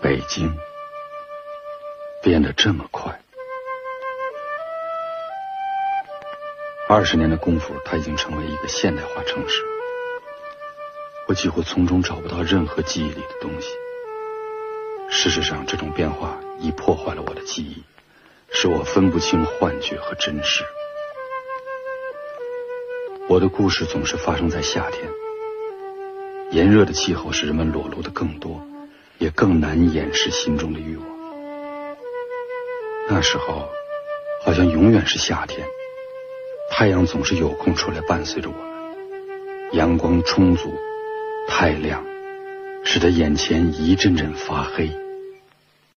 北京变得这么快，二十年的功夫，它已经成为一个现代化城市。我几乎从中找不到任何记忆里的东西。事实上，这种变化已破坏了我的记忆，使我分不清幻觉和真实。我的故事总是发生在夏天，炎热的气候使人们裸露的更多。也更难掩饰心中的欲望。那时候，好像永远是夏天，太阳总是有空出来伴随着我们，阳光充足，太亮，使得眼前一阵阵发黑。